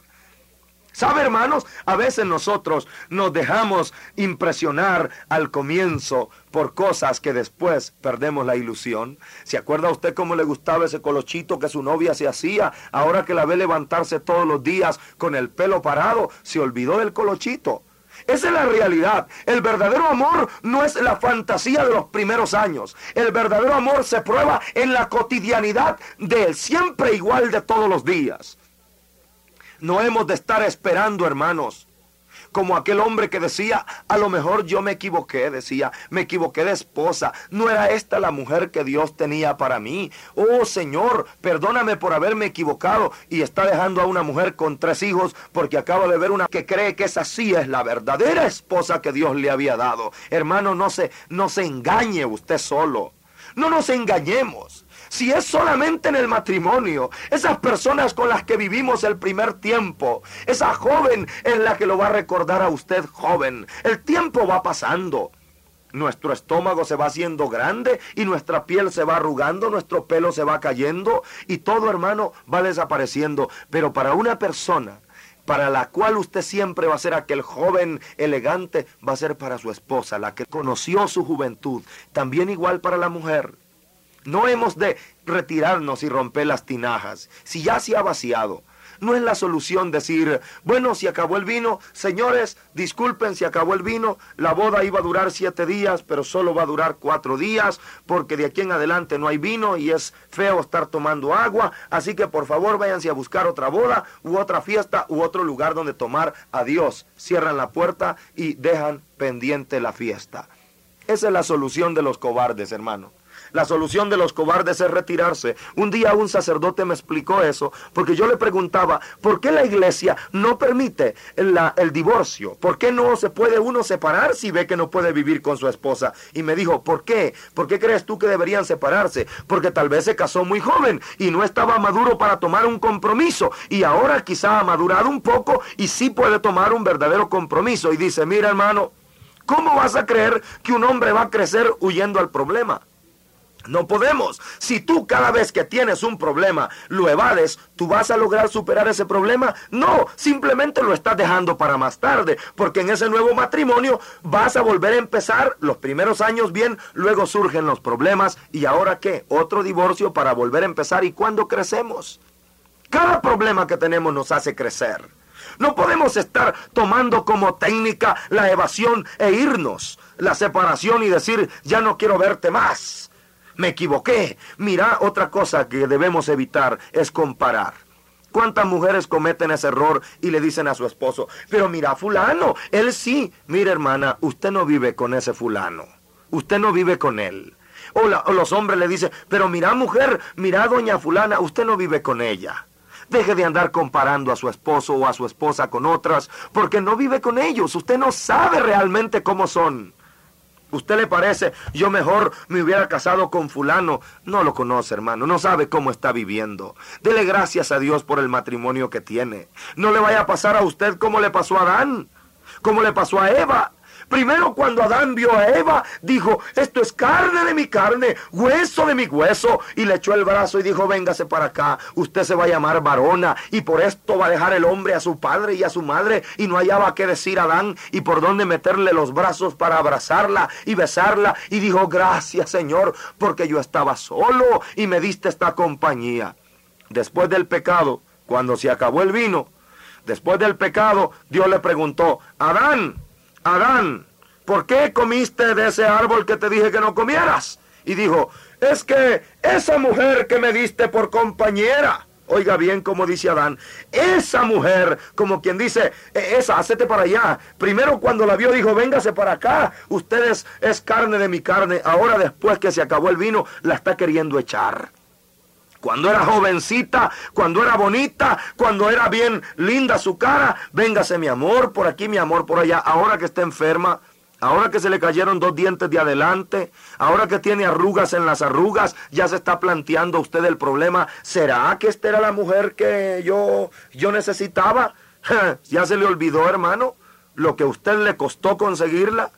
Speaker 2: ¿Sabe, hermanos? A veces nosotros nos dejamos impresionar al comienzo por cosas que después perdemos la ilusión. ¿Se acuerda usted cómo le gustaba ese colochito que su novia se hacía? Ahora que la ve levantarse todos los días con el pelo parado, se olvidó del colochito. Esa es la realidad. El verdadero amor no es la fantasía de los primeros años. El verdadero amor se prueba en la cotidianidad del siempre igual de todos los días. No hemos de estar esperando, hermanos. Como aquel hombre que decía, a lo mejor yo me equivoqué, decía, me equivoqué de esposa. No era esta la mujer que Dios tenía para mí. Oh Señor, perdóname por haberme equivocado. Y está dejando a una mujer con tres hijos porque acaba de ver una que cree que esa sí es la verdadera esposa que Dios le había dado. Hermano, no se, no se engañe usted solo. No nos engañemos si es solamente en el matrimonio, esas personas con las que vivimos el primer tiempo, esa joven es la que lo va a recordar a usted joven. El tiempo va pasando. Nuestro estómago se va haciendo grande y nuestra piel se va arrugando, nuestro pelo se va cayendo y todo hermano va desapareciendo. Pero para una persona para la cual usted siempre va a ser aquel joven elegante, va a ser para su esposa, la que conoció su juventud. También igual para la mujer. No hemos de retirarnos y romper las tinajas. Si ya se ha vaciado, no es la solución decir, bueno, si acabó el vino, señores, disculpen si acabó el vino, la boda iba a durar siete días, pero solo va a durar cuatro días, porque de aquí en adelante no hay vino y es feo estar tomando agua, así que por favor váyanse a buscar otra boda u otra fiesta u otro lugar donde tomar a Dios. Cierran la puerta y dejan pendiente la fiesta. Esa es la solución de los cobardes, hermano. La solución de los cobardes es retirarse. Un día un sacerdote me explicó eso, porque yo le preguntaba, ¿por qué la iglesia no permite el, divorcio? ¿Por qué no se puede uno separar si ve que no puede vivir con su esposa? Y me dijo, ¿por qué? ¿Por qué crees tú que deberían separarse? Porque tal vez se casó muy joven y no estaba maduro para tomar un compromiso. Y ahora quizá ha madurado un poco y sí puede tomar un verdadero compromiso. Y dice, mira hermano, ¿cómo vas a creer que un hombre va a crecer huyendo al problema? No podemos. Si tú cada vez que tienes un problema lo evades, ¿tú vas a lograr superar ese problema? No, simplemente lo estás dejando para más tarde, porque en ese nuevo matrimonio vas a volver a empezar los primeros años bien, luego surgen los problemas y ahora qué? Otro divorcio para volver a empezar y cuando crecemos. Cada problema que tenemos nos hace crecer. No podemos estar tomando como técnica la evasión e irnos, la separación y decir, ya no quiero verte más. Me equivoqué. Mira, otra cosa que debemos evitar es comparar. ¿Cuántas mujeres cometen ese error y le dicen a su esposo, pero mira fulano, él sí, mira hermana, usted no vive con ese fulano, usted no vive con él. O, los hombres le dicen, pero mira mujer, mira doña fulana, usted no vive con ella. Deje de andar comparando a su esposo o a su esposa con otras, porque no vive con ellos. Usted no sabe realmente cómo son. ¿Usted le parece? Yo mejor me hubiera casado con fulano. No lo conoce, hermano. No sabe cómo está viviendo. Dele gracias a Dios por el matrimonio que tiene. No le vaya a pasar a usted como le pasó a Adán, como le pasó a Eva. Primero cuando Adán vio a Eva, dijo, esto es carne de mi carne, hueso de mi hueso. Y le echó el brazo y dijo, véngase para acá, usted se va a llamar varona. Y por esto va a dejar el hombre a su padre y a su madre. Y no hallaba qué decir a Adán y por dónde meterle los brazos para abrazarla y besarla. Y dijo, gracias Señor, porque yo estaba solo y me diste esta compañía. Después del pecado, cuando se acabó el vino, después del pecado, Dios le preguntó, Adán, Adán, ¿por qué comiste de ese árbol que te dije que no comieras? Y dijo, es que esa mujer que me diste por compañera, oiga bien como dice Adán, esa mujer, como quien dice, e-, esa, hacete para allá. Primero cuando la vio dijo, véngase para acá, ustedes es carne de mi carne. Ahora después que se acabó el vino, la está queriendo echar. Cuando era jovencita, cuando era bonita, cuando era bien linda su cara, véngase mi amor por aquí, mi amor por allá. Ahora que está enferma, ahora que se le cayeron dos dientes de adelante, ahora que tiene arrugas en las arrugas, ya se está planteando usted el problema. ¿Será que esta era la mujer que yo, yo necesitaba? ya se le olvidó, hermano, lo que a usted le costó conseguirla.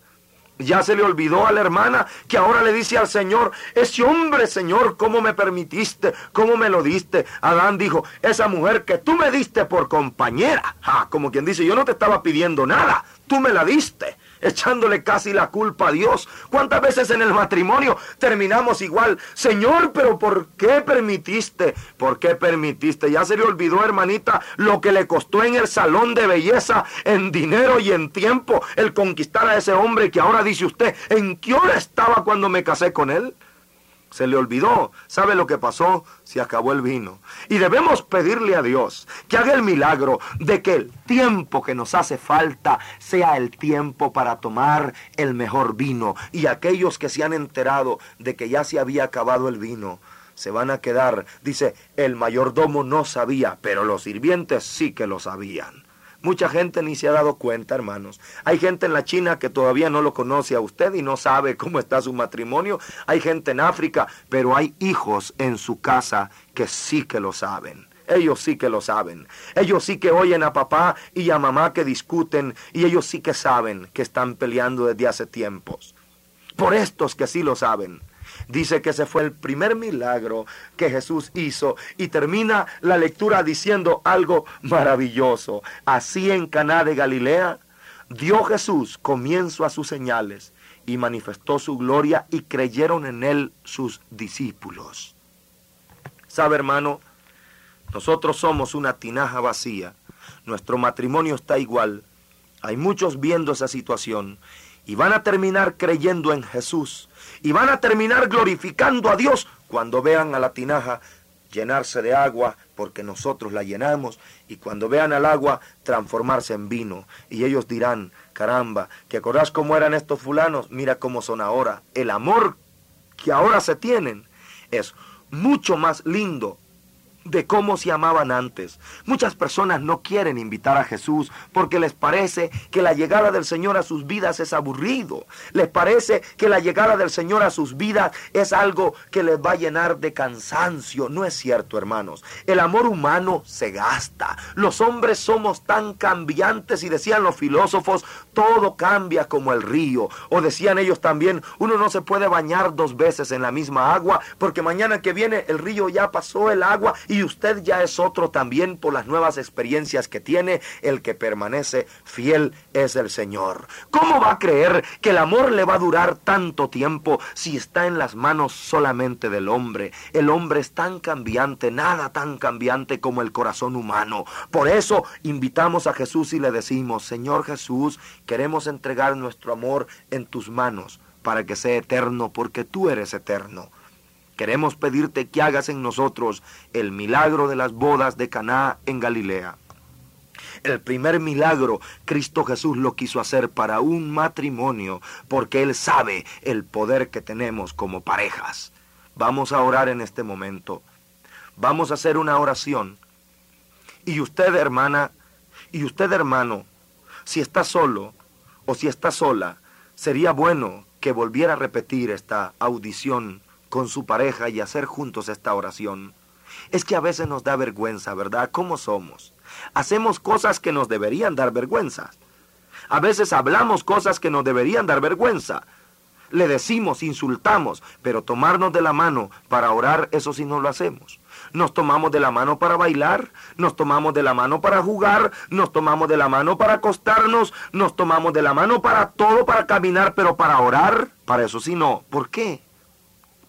Speaker 2: Ya se le olvidó a la hermana que ahora le dice al Señor, ese hombre, Señor, ¿cómo me permitiste? ¿Cómo me lo diste? Adán dijo, esa mujer que tú me diste por compañera. como quien dice, yo no te estaba pidiendo nada, tú me la diste echándole casi la culpa a Dios. ¿Cuántas veces en el matrimonio terminamos igual? Señor, pero ¿por qué permitiste? ¿Por qué permitiste? Ya se le olvidó, hermanita, lo que le costó en el salón de belleza, en dinero y en tiempo, el conquistar a ese hombre que ahora dice usted, ¿en qué hora estaba cuando me casé con él? Se le olvidó. ¿Sabe lo que pasó? Se acabó el vino. Y debemos pedirle a Dios que haga el milagro de que el tiempo que nos hace falta sea el tiempo para tomar el mejor vino. Y aquellos que se han enterado de que ya se había acabado el vino, se van a quedar. Dice, el mayordomo no sabía, pero los sirvientes sí que lo sabían. Mucha gente ni se ha dado cuenta, hermanos. Hay gente en la China que todavía no lo conoce a usted y no sabe cómo está su matrimonio. Hay gente en África, pero hay hijos en su casa que sí que lo saben. Ellos sí que lo saben. Ellos sí que oyen a papá y a mamá que discuten y ellos sí que saben que están peleando desde hace tiempos. Por estos que sí lo saben. Dice que ese fue el primer milagro que Jesús hizo y termina la lectura diciendo algo maravilloso. Así en Caná de Galilea dio Jesús comienzo a sus señales y manifestó su gloria y creyeron en él sus discípulos. ¿Sabe, hermano? Nosotros somos una tinaja vacía. Nuestro matrimonio está igual. Hay muchos viendo esa situación y van a terminar creyendo en Jesús y van a terminar glorificando a Dios cuando vean a la tinaja llenarse de agua porque nosotros la llenamos y cuando vean al agua transformarse en vino y ellos dirán, caramba, ¿te acordás cómo eran estos fulanos? Mira cómo son ahora. El amor que ahora se tienen es mucho más lindo de cómo se amaban antes. Muchas personas no quieren invitar a Jesús porque les parece que la llegada del Señor a sus vidas es aburrido. Les parece que la llegada del Señor a sus vidas es algo que les va a llenar de cansancio. No es cierto, hermanos. El amor humano se gasta. Los hombres somos tan cambiantes y decían los filósofos, todo cambia como el río. O decían ellos también, uno no se puede bañar dos veces en la misma agua porque mañana que viene el río ya pasó el agua y usted ya es otro también por las nuevas experiencias que tiene. El que permanece fiel es el Señor. ¿Cómo va a creer que el amor le va a durar tanto tiempo si está en las manos solamente del hombre? El hombre es tan cambiante, nada tan cambiante como el corazón humano. Por eso invitamos a Jesús y le decimos, Señor Jesús, queremos entregar nuestro amor en tus manos para que sea eterno, porque tú eres eterno. Queremos pedirte que hagas en nosotros el milagro de las bodas de Caná en Galilea. El primer milagro Cristo Jesús lo quiso hacer para un matrimonio, porque Él sabe el poder que tenemos como parejas. Vamos a orar en este momento. Vamos a hacer una oración. Y usted, hermana, y usted, hermano, si está solo o si está sola, sería bueno que volviera a repetir esta audición con su pareja y hacer juntos esta oración. Es que a veces nos da vergüenza, ¿verdad? ¿Cómo somos? Hacemos cosas que nos deberían dar vergüenza. A veces hablamos cosas que nos deberían dar vergüenza. Le decimos, insultamos, pero tomarnos de la mano para orar, eso sí no lo hacemos. Nos tomamos de la mano para bailar, nos tomamos de la mano para jugar, nos tomamos de la mano para acostarnos, nos tomamos de la mano para todo, para caminar, pero para orar, para eso sí no. ¿Por qué?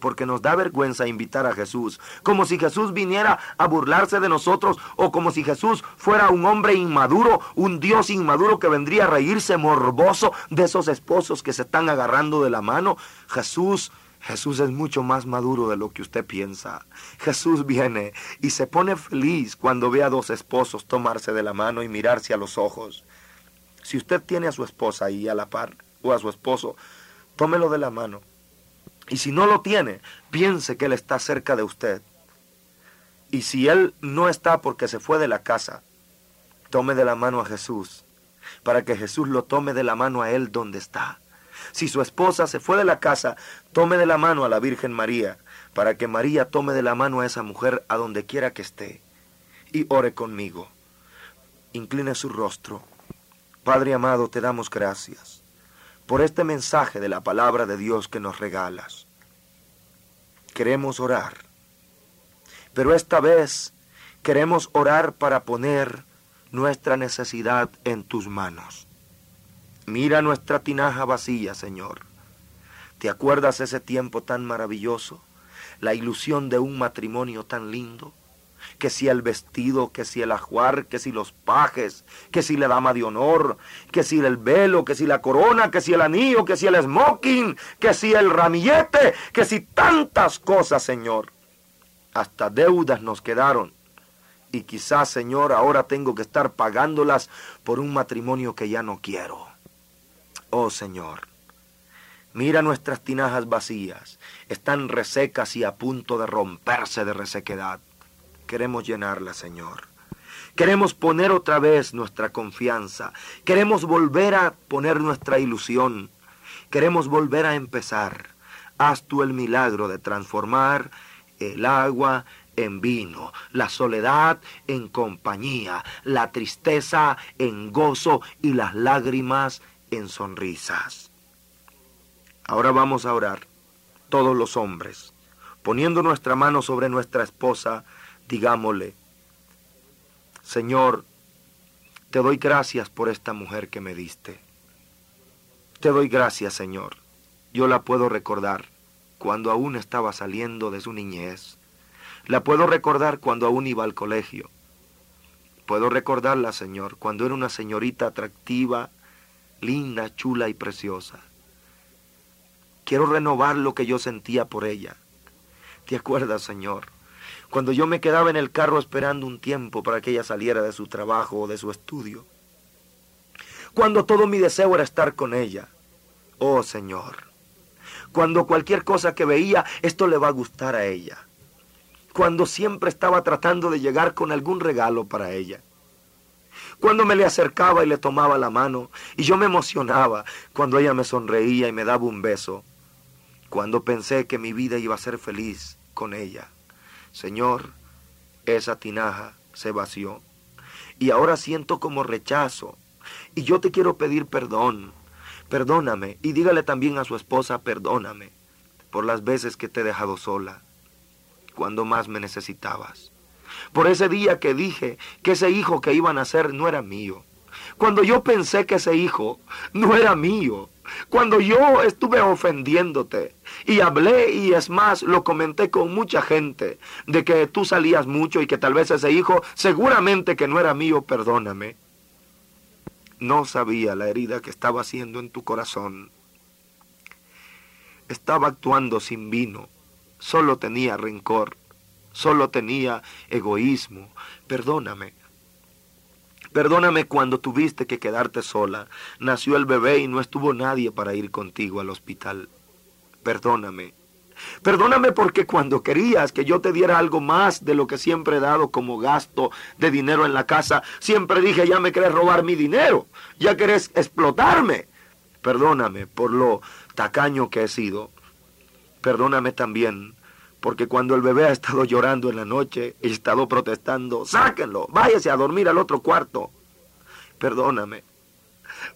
Speaker 2: Porque nos da vergüenza invitar a Jesús, como si Jesús viniera a burlarse de nosotros o como si Jesús fuera un hombre inmaduro, un Dios inmaduro que vendría a reírse morboso de esos esposos que se están agarrando de la mano. Jesús Jesús es mucho más maduro de lo que usted piensa. Jesús viene y se pone feliz cuando ve a dos esposos tomarse de la mano y mirarse a los ojos. Si usted tiene a su esposa ahí a la par o a su esposo, tómelo de la mano. Y si no lo tiene, piense que Él está cerca de usted. Y si Él no está porque se fue de la casa, tome de la mano a Jesús, para que Jesús lo tome de la mano a Él donde está. Si su esposa se fue de la casa, tome de la mano a la Virgen María, para que María tome de la mano a esa mujer a donde quiera que esté. Y ore conmigo. Incline su rostro. Padre amado, te damos gracias por este mensaje de la palabra de Dios que nos regalas. Queremos orar, pero esta vez queremos orar para poner nuestra necesidad en tus manos. Mira nuestra tinaja vacía, Señor. ¿Te acuerdas ese tiempo tan maravilloso? La ilusión de un matrimonio tan lindo. Que si el vestido, que si el ajuar, que si los pajes, que si la dama de honor, que si el velo, que si la corona, que si el anillo, que si el smoking, que si el ramillete, que si tantas cosas, Señor. Hasta deudas nos quedaron. Y quizás, Señor, ahora tengo que estar pagándolas por un matrimonio que ya no quiero. Oh Señor, mira nuestras tinajas vacías, están resecas y a punto de romperse de resequedad. Queremos llenarlas, Señor. Queremos poner otra vez nuestra confianza. Queremos volver a poner nuestra ilusión. Queremos volver a empezar. Haz tú el milagro de transformar el agua en vino, la soledad en compañía, la tristeza en gozo y las lágrimas en sonrisas. Ahora vamos a orar, todos los hombres, poniendo nuestra mano sobre nuestra esposa, digámosle, Señor, te doy gracias por esta mujer que me diste. Te doy gracias, Señor. Yo la puedo recordar cuando aún estaba saliendo de su niñez. La puedo recordar cuando aún iba al colegio. Puedo recordarla, Señor, cuando era una señorita atractiva, linda, chula y preciosa. Quiero renovar lo que yo sentía por ella. ¿Te acuerdas, Señor? Cuando yo me quedaba en el carro esperando un tiempo para que ella saliera de su trabajo o de su estudio. Cuando todo mi deseo era estar con ella. Oh, Señor. Cuando cualquier cosa que veía, esto le va a gustar a ella. Cuando siempre estaba tratando de llegar con algún regalo para ella cuando me le acercaba y le tomaba la mano, y yo me emocionaba cuando ella me sonreía y me daba un beso, cuando pensé que mi vida iba a ser feliz con ella. Señor, esa tinaja se vació, y ahora siento como rechazo, y yo te quiero pedir perdón. Perdóname, y dígale también a su esposa, perdóname, por las veces que te he dejado sola, cuando más me necesitabas. por ese día que dije que ese hijo que iban a nacer no era mío. Cuando yo pensé que ese hijo no era mío. Cuando yo estuve ofendiéndote y hablé y es más, lo comenté con mucha gente de que tú salías mucho y que tal vez ese hijo seguramente que no era mío, perdóname. No sabía la herida que estaba haciendo en tu corazón. Estaba actuando sin vino, solo tenía rencor, solo tenía egoísmo. Perdóname. Perdóname cuando tuviste que quedarte sola. Nació el bebé y no estuvo nadie para ir contigo al hospital. Perdóname. Perdóname porque cuando querías que yo te diera algo más de lo que siempre he dado como gasto de dinero en la casa, siempre dije, ya me querés robar mi dinero, ya querés explotarme. Perdóname por lo tacaño que he sido. Perdóname también porque cuando el bebé ha estado llorando en la noche, he estado protestando, sáquenlo, váyase a dormir al otro cuarto. Perdóname,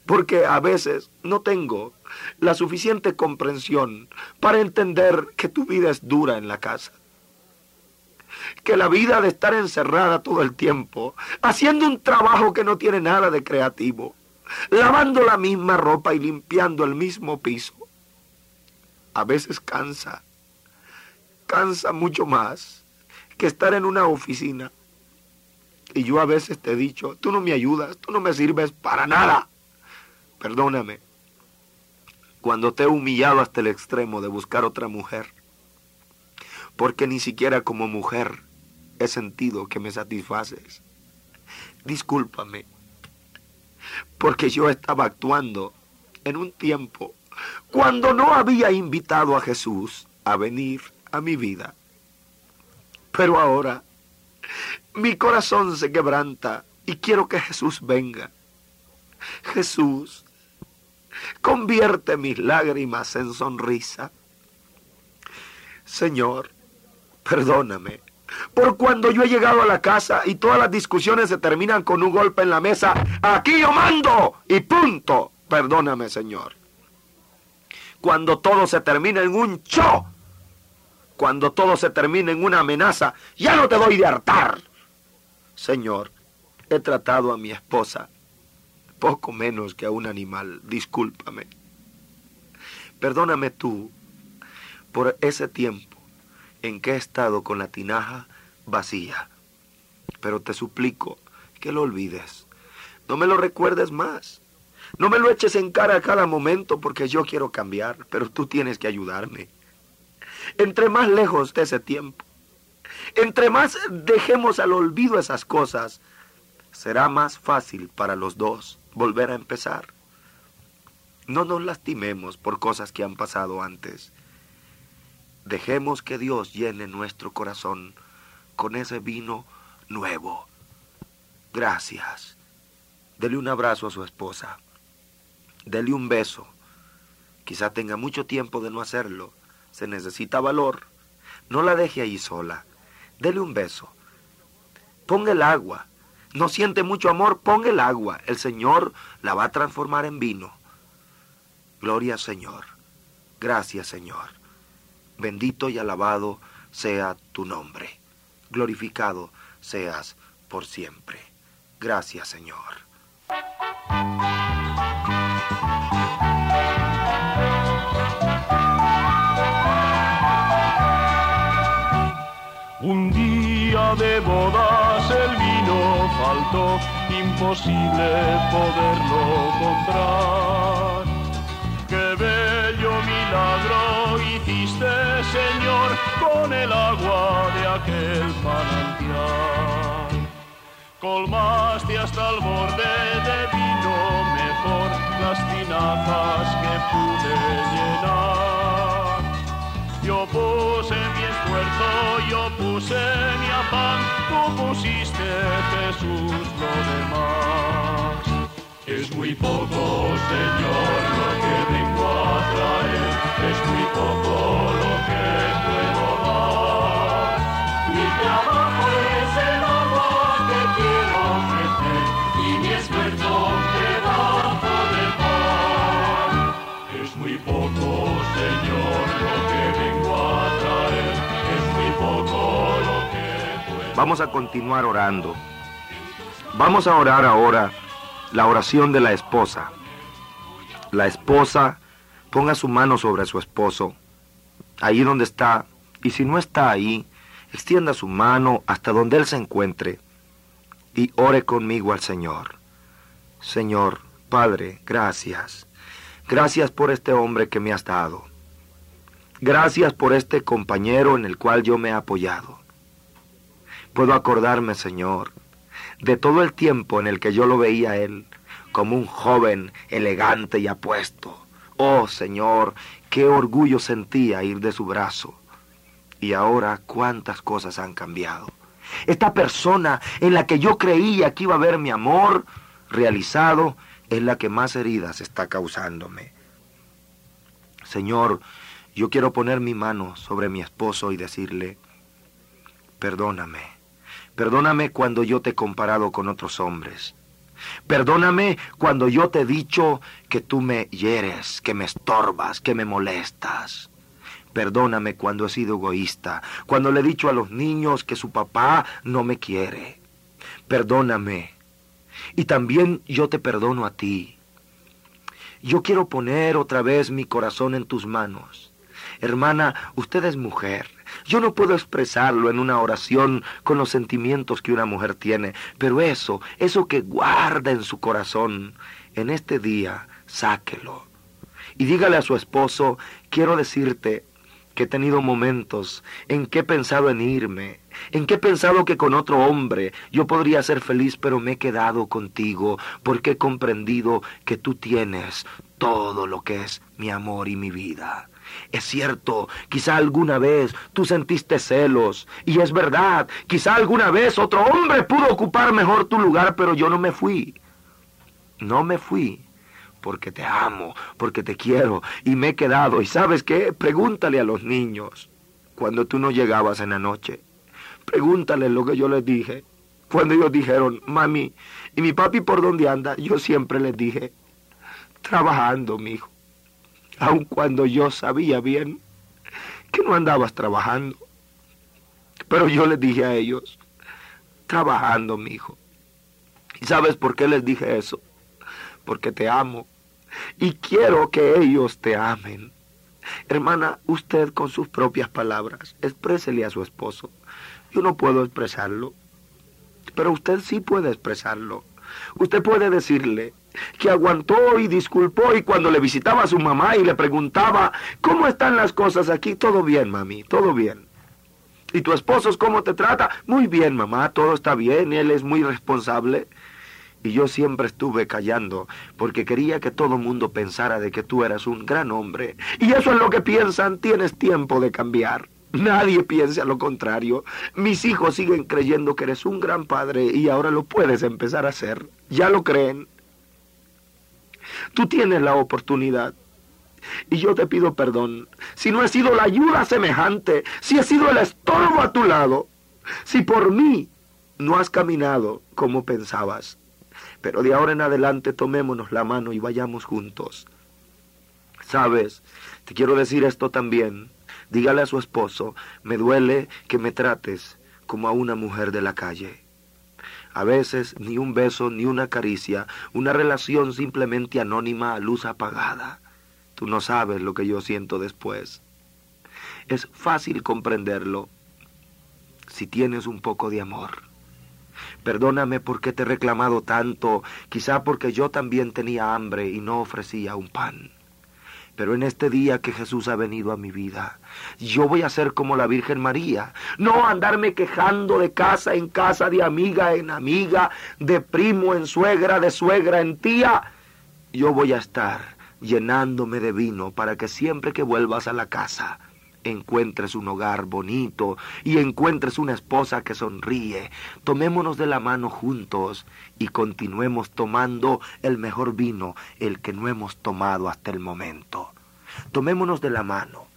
Speaker 2: porque a veces no tengo la suficiente comprensión para entender que tu vida es dura en la casa. Que la vida de estar encerrada todo el tiempo, haciendo un trabajo que no tiene nada de creativo, lavando la misma ropa y limpiando el mismo piso, a veces cansa cansa mucho más que estar en una oficina. Y yo a veces te he dicho, tú no me ayudas, tú no me sirves para nada. Perdóname. Cuando te he humillado hasta el extremo de buscar otra mujer. Porque ni siquiera como mujer he sentido que me satisfaces. Discúlpame. Porque yo estaba actuando en un tiempo cuando no había invitado a Jesús a venir a mi vida. Pero ahora mi corazón se quebranta y quiero que Jesús venga. Jesús, convierte mis lágrimas en sonrisa. Señor, perdóname por cuando yo he llegado a la casa y todas las discusiones se terminan con un golpe en la mesa. Aquí yo mando y punto. Perdóname, Señor. Cuando todo se termina en un cho cuando todo se termine en una amenaza, ya no te doy de hartar. Señor, he tratado a mi esposa poco menos que a un animal, discúlpame. Perdóname tú por ese tiempo en que he estado con la tinaja vacía, pero te suplico que lo olvides. No me lo recuerdes más. No me lo eches en cara a cada momento porque yo quiero cambiar, pero tú tienes que ayudarme entre más lejos de ese tiempo, entre más dejemos al olvido esas cosas, será más fácil para los dos volver a empezar. No nos lastimemos por cosas que han pasado antes. Dejemos que Dios llene nuestro corazón con ese vino nuevo. Gracias. Dele un abrazo a su esposa. Dele un beso. Quizá tenga mucho tiempo de no hacerlo se necesita valor. No la deje ahí sola. Dele un beso. Ponga el agua. No siente mucho amor, ponga el agua. El Señor la va a transformar en vino. Gloria Señor. Gracias Señor. Bendito y alabado sea tu nombre. Glorificado seas por siempre. Gracias Señor.
Speaker 3: Un día de bodas imposible poderlo comprar. Qué bello milagro hiciste, Señor, con el agua de aquel manantial. Colmaste hasta el borde de vino mejor las tinajas que pude llenar. Yo mi afán, tú pusiste Jesús lo demás. Es muy poco, Señor, lo que vengo a traer, es muy poco lo que puedo dar. Mi trabajo es el amor que quiero ofrecer y mi esfuerzo te da por el pan. Es muy poco, Señor, lo que
Speaker 2: Vamos a continuar orando. Vamos a orar ahora la oración de la esposa. La esposa ponga su mano sobre su esposo, ahí donde está, y si no está ahí, extienda su mano hasta donde él se encuentre y ore conmigo al Señor. Señor, Padre, gracias. Gracias por este hombre que me has dado. Gracias por este compañero en el cual yo me he apoyado. Puedo acordarme, Señor, de todo el tiempo en el que yo lo veía a él como un joven elegante y apuesto. Oh, Señor, qué orgullo sentía ir de su brazo. Y ahora cuántas cosas han cambiado. Esta persona en la que yo creía que iba a ver mi amor realizado es la que más heridas está causándome. Señor, yo quiero poner mi mano sobre mi esposo y decirle, perdóname, perdóname cuando yo te he comparado con otros hombres. Perdóname cuando yo te he dicho que tú me hieres, que me estorbas, que me molestas. Perdóname cuando he sido egoísta, cuando le he dicho a los niños que su papá no me quiere. Perdóname. Y también yo te perdono a ti. Yo quiero poner otra vez mi corazón en tus manos. Hermana, usted es mujer. Yo no puedo expresarlo en una oración con los sentimientos que una mujer tiene, pero eso, eso que guarda en su corazón, en este día, sáquelo. Y dígale a su esposo, quiero decirte que he tenido momentos en que he pensado en irme, en que he pensado que con otro hombre yo podría ser feliz, pero me he quedado contigo porque he comprendido que tú tienes todo lo que es mi amor y mi vida. Es cierto, quizá alguna vez tú sentiste celos, y es verdad, quizá alguna vez otro hombre pudo ocupar mejor tu lugar, pero yo no me fui. No me fui porque te amo, porque te quiero y me he quedado. ¿Y sabes qué? Pregúntale a los niños cuando tú no llegabas en la noche. Pregúntale lo que yo les dije. Cuando ellos dijeron, mami, ¿y mi papi por dónde anda? Yo siempre les dije, trabajando, mi hijo. Aun cuando yo sabía bien que no andabas trabajando. Pero yo les dije a ellos, trabajando, mi hijo. ¿Y sabes por qué les dije eso? porque te amo y quiero que ellos te amen. Hermana, usted con sus propias palabras, exprésele a su esposo. Yo no puedo expresarlo, pero usted sí puede expresarlo. Usted puede decirle que aguantó y disculpó y cuando le visitaba a su mamá y le preguntaba, ¿cómo están las cosas aquí? Todo bien, mami, todo bien. ¿Y tu esposo cómo te trata? Muy bien, mamá, todo está bien, él es muy responsable. Y yo siempre estuve callando porque quería que todo mundo pensara de que tú eras un gran hombre. Y eso es lo que piensan, tienes tiempo de cambiar. Nadie piensa lo contrario. Mis hijos siguen creyendo que eres un gran padre y ahora lo puedes empezar a hacer. Ya lo creen. Tú tienes la oportunidad. Y yo te pido perdón si no he sido la ayuda semejante, si he sido el estorbo a tu lado, si por mí no has caminado como pensabas. Pero de ahora en adelante tomémonos la mano y vayamos juntos. Sabes, te quiero decir esto también. Dígale a su esposo, me duele que me trates como a una mujer de la calle. A veces ni un beso, ni una caricia, una relación simplemente anónima a luz apagada. Tú no sabes lo que yo siento después. Es fácil comprenderlo si tienes un poco de amor. Perdóname porque te he reclamado tanto, quizá porque yo también tenía hambre y no ofrecía un pan. Pero en este día que Jesús ha venido a mi vida, yo voy a ser como la Virgen María, no andarme quejando de casa en casa, de amiga en amiga, de primo en suegra, de suegra en tía. Yo voy a estar llenándome de vino para que siempre que vuelvas a la casa, encuentres un hogar bonito y encuentres una esposa que sonríe. Tomémonos de la mano juntos y continuemos tomando el mejor vino, el que no hemos tomado hasta el momento. Tomémonos de la mano.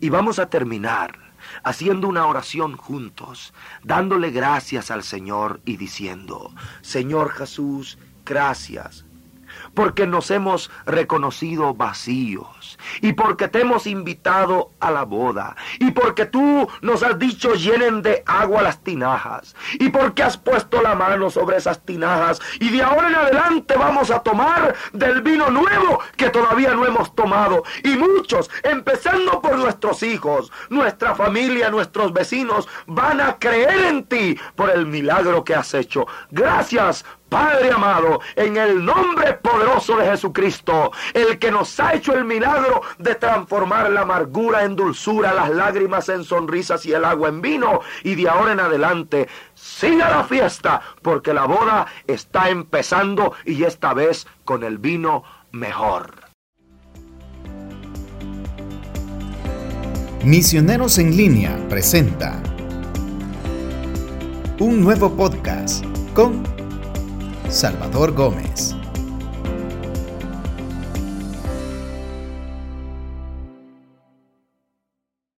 Speaker 2: Y vamos a terminar haciendo una oración juntos, dándole gracias al Señor y diciendo, Señor Jesús, gracias porque nos hemos reconocido vacíos y porque te hemos invitado a la boda y porque tú nos has dicho llenen de agua las tinajas y porque has puesto la mano sobre esas tinajas y de ahora en adelante vamos a tomar del vino nuevo que todavía no hemos tomado y muchos, empezando por nuestros hijos, nuestra familia, nuestros vecinos, van a creer en ti por el milagro que has hecho. Gracias Padre amado, en el nombre poderoso de Jesucristo, el que nos ha hecho el milagro de transformar la amargura en dulzura, las lágrimas en sonrisas y el agua en vino, y de ahora en adelante, siga la fiesta, porque la boda está empezando y esta vez con el vino mejor.
Speaker 1: Misioneros en línea presenta un nuevo podcast con Salvador Gómez.